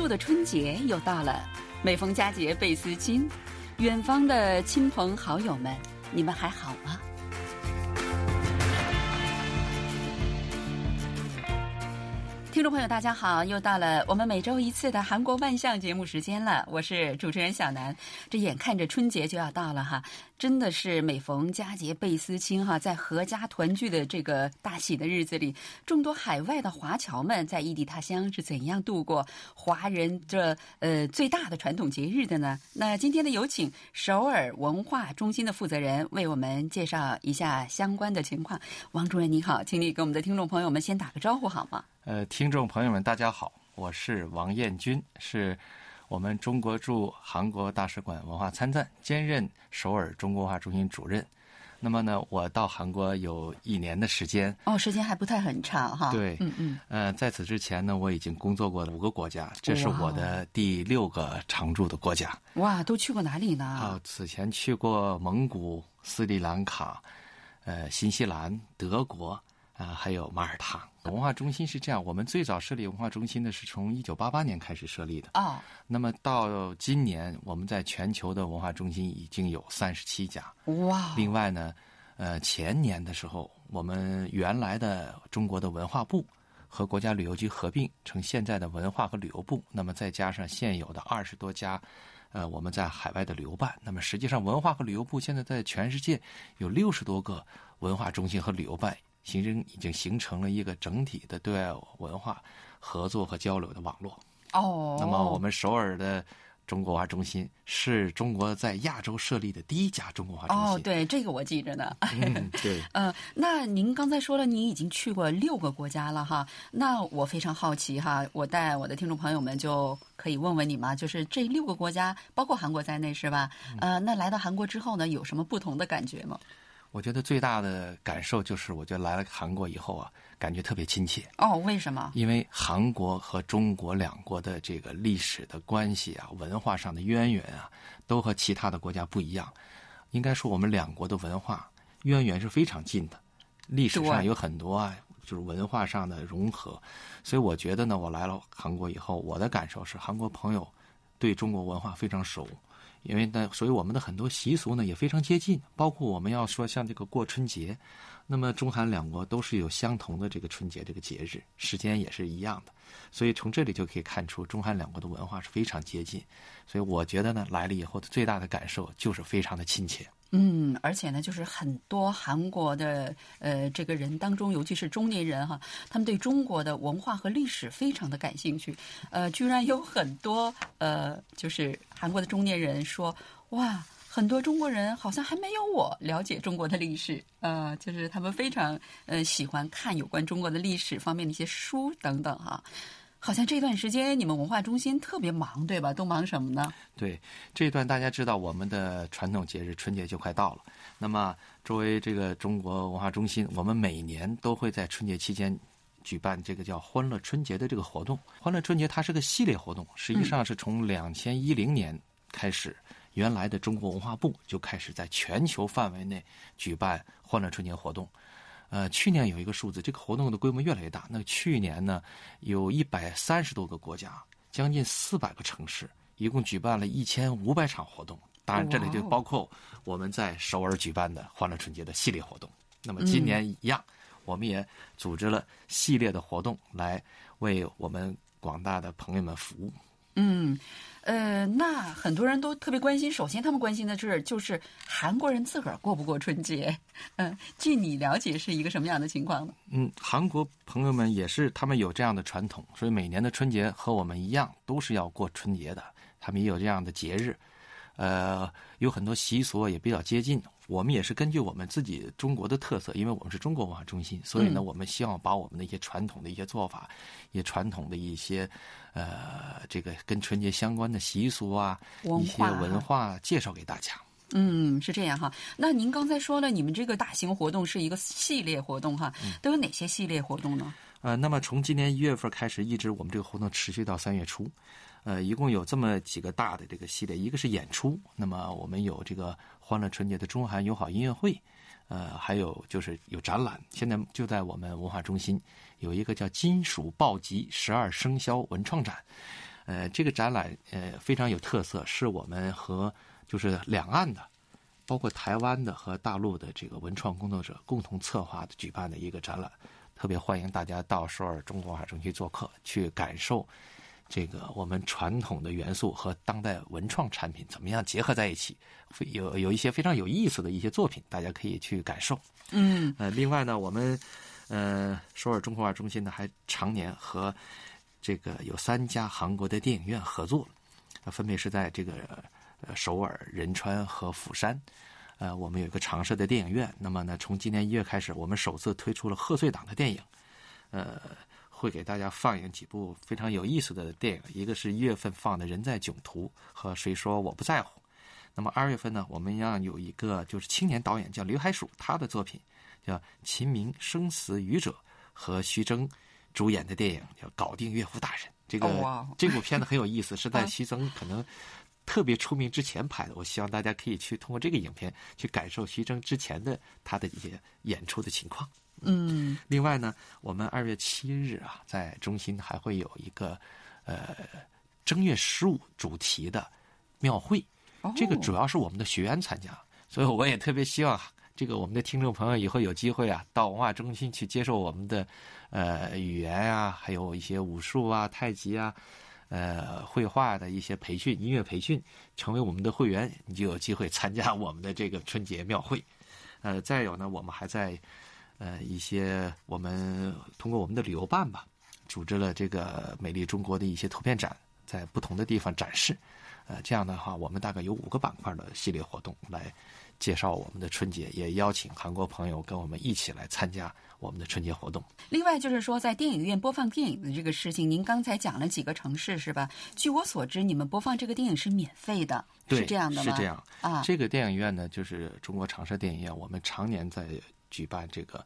度的春节又到了，每逢佳节倍思亲，远方的亲朋好友们，你们还好吗？听众朋友，大家好！又到了我们每周一次的韩国万象节目时间了，我是主持人小南。这眼看着春节就要到了哈，真的是每逢佳节倍思亲哈，在阖家团聚的这个大喜的日子里，众多海外的华侨们在异地他乡是怎样度过华人这呃最大的传统节日的呢？那今天的有请首尔文化中心的负责人为我们介绍一下相关的情况。王主任你好，请你给我们的听众朋友们先打个招呼好吗？呃，听众朋友们，大家好，我是王彦军，是我们中国驻韩国大使馆文化参赞，兼任首尔中国文化中心主任。那么呢，我到韩国有一年的时间。哦，时间还不太很长哈。对，嗯嗯。呃，在此之前呢，我已经工作过五个国家，这是我的第六个常驻的国家。哇，都去过哪里呢？啊，此前去过蒙古、斯里兰卡、呃，新西兰、德国。啊，还有马耳他文化中心是这样，我们最早设立文化中心呢，是从一九八八年开始设立的。哦，那么到今年，我们在全球的文化中心已经有三十七家。哇！另外呢，呃，前年的时候，我们原来的中国的文化部和国家旅游局合并成现在的文化和旅游部。那么再加上现有的二十多家，呃，我们在海外的旅游办。那么实际上，文化和旅游部现在在全世界有六十多个文化中心和旅游办。形成已经形成了一个整体的对外文化合作和交流的网络。哦，那么我们首尔的中国文化中心是中国在亚洲设立的第一家中国文化中心。哦，对，这个我记着呢。嗯，对。呃，那您刚才说了，您已经去过六个国家了哈。那我非常好奇哈，我带我的听众朋友们就可以问问你嘛，就是这六个国家，包括韩国在内是吧？呃，那来到韩国之后呢，有什么不同的感觉吗？我觉得最大的感受就是，我觉得来了韩国以后啊，感觉特别亲切。哦，为什么？因为韩国和中国两国的这个历史的关系啊，文化上的渊源啊，都和其他的国家不一样。应该说，我们两国的文化渊源是非常近的，历史上有很多啊，就是文化上的融合。所以我觉得呢，我来了韩国以后，我的感受是，韩国朋友对中国文化非常熟。因为呢，所以我们的很多习俗呢也非常接近，包括我们要说像这个过春节，那么中韩两国都是有相同的这个春节这个节日，时间也是一样的，所以从这里就可以看出中韩两国的文化是非常接近，所以我觉得呢，来了以后的最大的感受就是非常的亲切。嗯，而且呢，就是很多韩国的呃这个人当中，尤其是中年人哈，他们对中国的文化和历史非常的感兴趣。呃，居然有很多呃，就是韩国的中年人说，哇，很多中国人好像还没有我了解中国的历史。呃，就是他们非常呃喜欢看有关中国的历史方面的一些书等等哈。好像这段时间你们文化中心特别忙，对吧？都忙什么呢？对，这段大家知道，我们的传统节日春节就快到了。那么，作为这个中国文化中心，我们每年都会在春节期间举办这个叫“欢乐春节”的这个活动。欢乐春节它是个系列活动，实际上是从两千一零年开始，原来的中国文化部就开始在全球范围内举办欢乐春节活动。呃，去年有一个数字，这个活动的规模越来越大。那去年呢，有一百三十多个国家，将近四百个城市，一共举办了一千五百场活动。当然，这里就包括我们在首尔举办的欢乐春节的系列活动。那么今年一样，我们也组织了系列的活动，来为我们广大的朋友们服务。嗯。呃，那很多人都特别关心。首先，他们关心的是，就是韩国人自个儿过不过春节？嗯，据你了解，是一个什么样的情况呢？嗯，韩国朋友们也是，他们有这样的传统，所以每年的春节和我们一样，都是要过春节的。他们也有这样的节日。呃，有很多习俗也比较接近。我们也是根据我们自己中国的特色，因为我们是中国文化中心，所以呢，我们希望把我们的一些传统的一些做法，也传统的一些呃，这个跟春节相关的习俗啊，一些文化介绍给大家。嗯，是这样哈。那您刚才说了，你们这个大型活动是一个系列活动哈，都有哪些系列活动呢？呃，那么从今年一月份开始，一直我们这个活动持续到三月初。呃，一共有这么几个大的这个系列，一个是演出，那么我们有这个欢乐春节的中韩友好音乐会，呃，还有就是有展览，现在就在我们文化中心有一个叫金属暴击十二生肖文创展，呃，这个展览呃非常有特色，是我们和就是两岸的，包括台湾的和大陆的这个文创工作者共同策划的举办的一个展览，特别欢迎大家到首尔中国文化中心做客，去感受这个我们传统的元素和当代文创产品怎么样结合在一起，有有一些非常有意思的一些作品，大家可以去感受。嗯，呃，另外呢，我们呃首尔中国文化中心呢还常年和这个有三家韩国的电影院合作，呃分别是在这个呃首尔、仁川和釜山。呃，我们有一个常设的电影院。那么呢，从今年一月开始，我们首次推出了贺岁档的电影，呃，会给大家放映几部非常有意思的电影。一个是一月份放的《人在囧途》和《谁说我不在乎》。那么二月份呢，我们要有一个就是青年导演叫刘海曙，他的作品叫《秦明生死与者》，和徐峥主演的电影叫《搞定岳父大人》。这个、这部片子很有意思，是在啊徐峥可能特别出名之前拍的。我希望大家可以去通过这个影片去感受徐峥之前的他的一些演出的情况。嗯另外呢，我们二月七日啊，在中心还会有一个呃正月十五主题的庙会，哦这个主要是我们的学员参加，所以我也特别希望这个我们的听众朋友以后有机会啊，到文化中心去接受我们的呃语言啊，还有一些武术啊、太极啊。呃，绘画的一些培训、音乐培训，成为我们的会员，你就有机会参加我们的这个春节庙会。呃，再有呢，我们还在呃一些我们通过我们的旅游办吧，组织了这个美丽中国的一些图片展，在不同的地方展示。呃，这样的话，我们大概有五个板块的系列活动来介绍我们的春节，也邀请韩国朋友跟我们一起来参加我们的春节活动。另外就是说，在电影院播放电影的这个事情，您刚才讲了几个城市是吧？据我所知，你们播放这个电影是免费的，是这样的吗？是这样啊，这个电影院呢，就是中国长沙电影院，我们常年在举办这个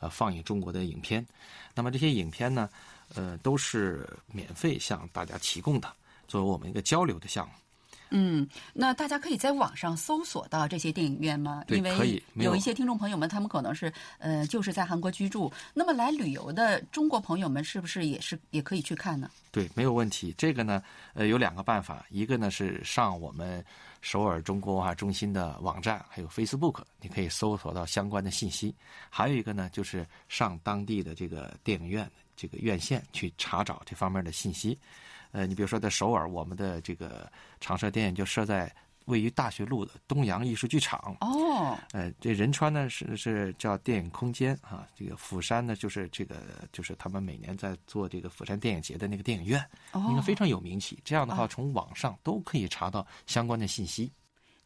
呃放映中国的影片。那么这些影片呢，呃，都是免费向大家提供的，作为我们一个交流的项目。嗯，那大家可以在网上搜索到这些电影院吗？对因为有一些听众朋友们，他们可能是呃，就是在韩国居住，那么来旅游的中国朋友们是不是也是也可以去看呢？对，没有问题。这个呢，呃，有两个办法，一个呢是上我们首尔中国文化中心的网站，还有 Facebook，你可以搜索到相关的信息；还有一个呢，就是上当地的这个电影院这个院线去查找这方面的信息。呃，你比如说在首尔，我们的这个长设电影就设在位于大学路的东洋艺术剧场。哦，呃，这仁川呢是是叫电影空间啊，这个釜山呢就是这个就是他们每年在做这个釜山电影节的那个电影院，哦应该非常有名气。这样的话，啊从网上都可以查到相关的信息。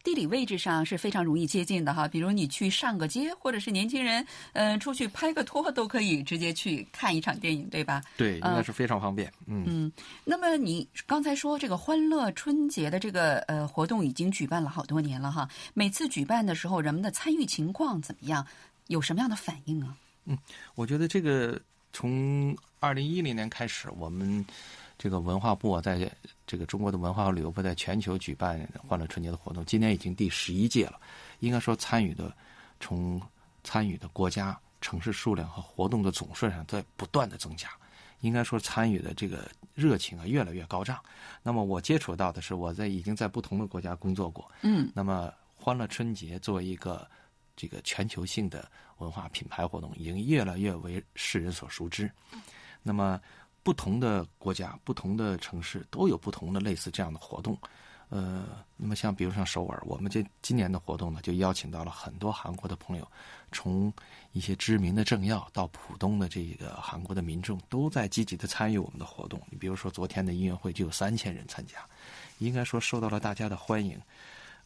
地理位置上是非常容易接近的哈，比如你去上个街，或者是年轻人呃出去拍个拖，都可以直接去看一场电影，对吧？对，应呃该是非常方便。嗯，嗯，那么你刚才说这个欢乐春节的这个呃活动已经举办了好多年了哈，每次举办的时候，人们的参与情况怎么样？有什么样的反应啊？嗯我觉得这个从二零一零年开始，我们这个文化部啊，在这个中国的文化和旅游部在全球举办欢乐春节的活动，今年已经第十一届了。应该说，参与的从参与的国家、城市数量和活动的总数上在不断的增加。应该说，参与的这个热情啊越来越高涨。那么我接触到的是，我在已经在不同的国家工作过，嗯那么，欢乐春节作为一个这个全球性的文化品牌活动，已经越来越为世人所熟知。那么，不同的国家、不同的城市都有不同的类似这样的活动。呃，那么像比如像首尔，我们这今年的活动呢，就邀请到了很多韩国的朋友，从一些知名的政要到浦东的这个韩国的民众，都在积极的参与我们的活动。你比如说昨天的音乐会就有三千人参加，应该说受到了大家的欢迎。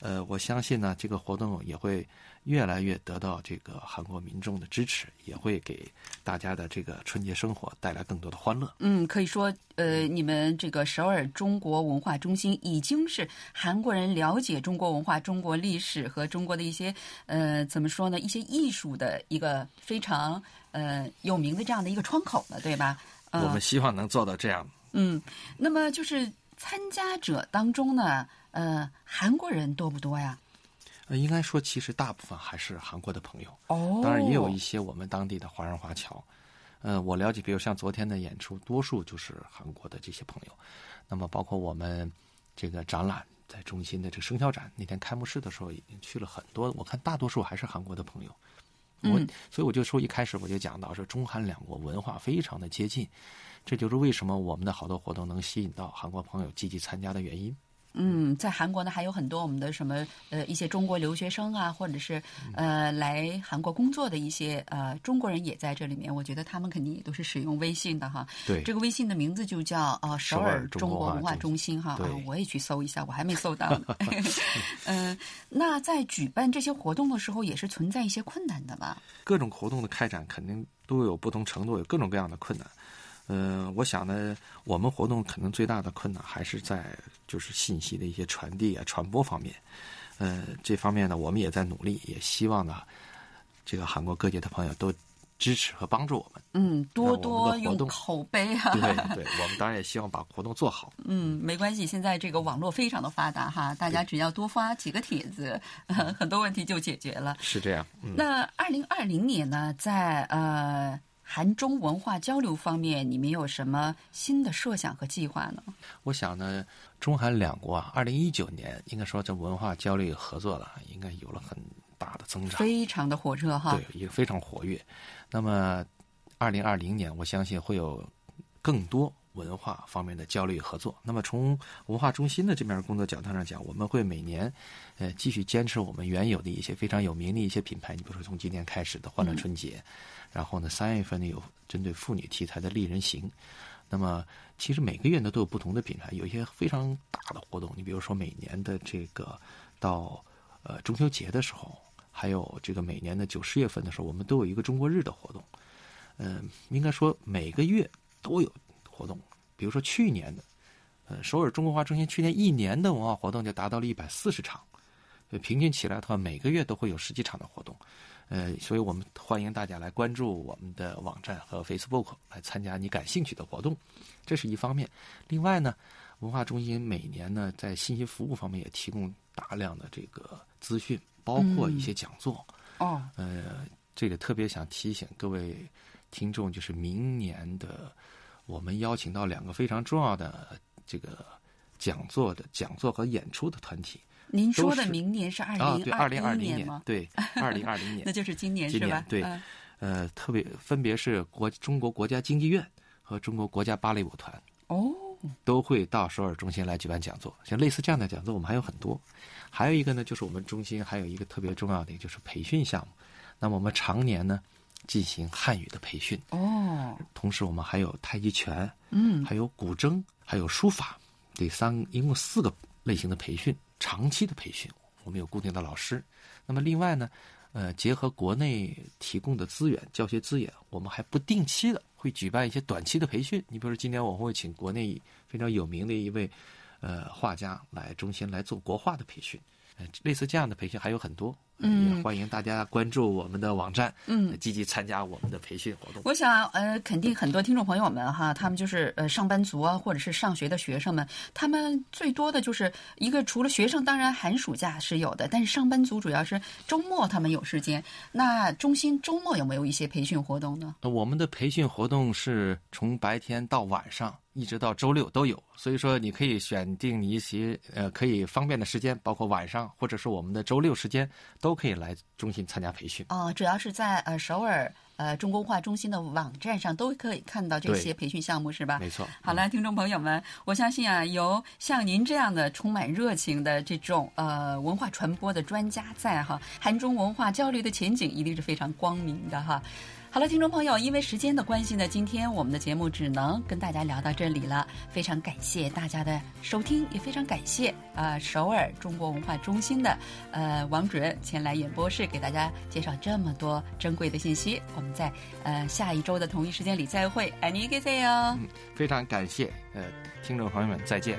呃，我相信呢，这个活动也会越来越得到这个韩国民众的支持，也会给大家的这个春节生活带来更多的欢乐。嗯，可以说呃，你们这个首尔中国文化中心已经是韩国人了解中国文化、中国历史和中国的一些呃怎么说呢，一些艺术的一个非常呃有名的这样的一个窗口了，对吧？呃我们希望能做到这样。嗯，那么就是参加者当中呢，呃，韩国人多不多呀？呃，应该说，其实大部分还是韩国的朋友，哦当然也有一些我们当地的华人华侨。呃，我了解，比如像昨天的演出，多数就是韩国的这些朋友。那么包括我们这个展览在中心的这个生肖展，那天开幕式的时候已经去了很多，我看大多数还是韩国的朋友。我所以我就说一开始我就讲到说中韩两国文化非常的接近，这就是为什么我们的好多活动能吸引到韩国朋友积极参加的原因。嗯，在韩国呢，还有很多我们的什么呃一些中国留学生啊，或者是呃来韩国工作的一些呃中国人也在这里面。我觉得他们肯定也都是使用微信的哈。对，这个微信的名字就叫呃首尔中国文化中心哈。对，我也去搜一下，我还没搜到。嗯，那在举办这些活动的时候，也是存在一些困难的吧？各种活动的开展肯定都有不同程度，有各种各样的困难。嗯，我想呢，我们活动可能最大的困难还是在就是信息的一些传递啊、传播方面。呃，这方面呢，我们也在努力，也希望呢，这个韩国各界的朋友都支持和帮助我们。嗯，多多用口碑啊。对对，我们当然也希望把活动做好。嗯，没关系，现在这个网络非常的发达哈，大家只要多发几个帖子，很多问题就解决了。是这样。那二零二零年呢，在呃。韩中文化交流方面，你们有什么新的设想和计划呢？我想呢，中韩两国啊，二零一九年应该说这文化交流合作了，应该有了很大的增长，非常的火热哈。对，也非常活跃。那么，二零二零年，我相信会有更多文化方面的交流与合作。那么，从文化中心的这面工作角度上讲，我们会每年呃继续坚持我们原有的一些非常有名的一些品牌。你比如说，从今年开始的欢乐春节。然后呢，三月份呢有针对妇女题材的丽人行，那么其实每个月呢都有不同的品牌，有一些非常大的活动。你比如说每年的这个到呃中秋节的时候，还有这个每年的九十月份的时候，我们都有一个中国日的活动。嗯，应该说每个月都有活动。比如说去年的，呃，首尔中国文化中心去年一年的文化活动就达到了一百四十场，平均起来的话，每个月都会有十几场的活动。呃，所以我们欢迎大家来关注我们的网站和 Facebook，来参加你感兴趣的活动，这是一方面。另外呢，文化中心每年呢在信息服务方面也提供大量的这个资讯，包括一些讲座。哦，呃，这个特别想提醒各位听众，就是明年的我们邀请到两个非常重要的这个讲座的讲座和演出的团体。您说的明年是二零二零二零年吗？对，二零二零年，那就是今年是吧？对，呃，特别分别是国中国国家京剧院和中国国家芭蕾舞团哦，都会到首尔中心来举办讲座。像类似这样的讲座，我们还有很多。还有一个呢，就是我们中心还有一个特别重要的，就是培训项目。那么我们常年呢进行汉语的培训哦，同时我们还有太极拳，嗯，还有古筝，还有书法，这三一共四个类型的培训。长期的培训，我们有固定的老师。那么另外呢，呃，结合国内提供的资源、教学资源，我们还不定期的会举办一些短期的培训。你比如说，今年我会请国内非常有名的一位呃画家来中心来做国画的培训。呃类似这样的培训还有很多，嗯，也欢迎大家关注我们的网站，嗯，积极参加我们的培训活动。我想，呃，肯定很多听众朋友们哈，他们就是呃上班族啊，或者是上学的学生们，他们最多的就是一个，除了学生，当然寒暑假是有的，但是上班族主要是周末他们有时间。那中心周末有没有一些培训活动呢？我们的培训活动是从白天到晚上。一直到周六都有，所以说你可以选定你一些呃可以方便的时间，包括晚上或者是我们的周六时间，都可以来中心参加培训。哦，主要是在呃首尔呃中国文化中心的网站上都可以看到这些培训项目，是吧？没错。好了，听众朋友们，我相信啊，有像您这样的充满热情的这种呃文化传播的专家在哈，韩中文化交流的前景一定是非常光明的哈。好了，听众朋友，因为时间的关系呢，今天我们的节目只能跟大家聊到这里了。非常感谢大家的收听，也非常感谢啊首尔中国文化中心的呃王主任前来演播室给大家介绍这么多珍贵的信息。我们在呃下一周的同一时间里再会，爱你 g 塞哟。嗯，非常感谢呃听众朋友们，再见。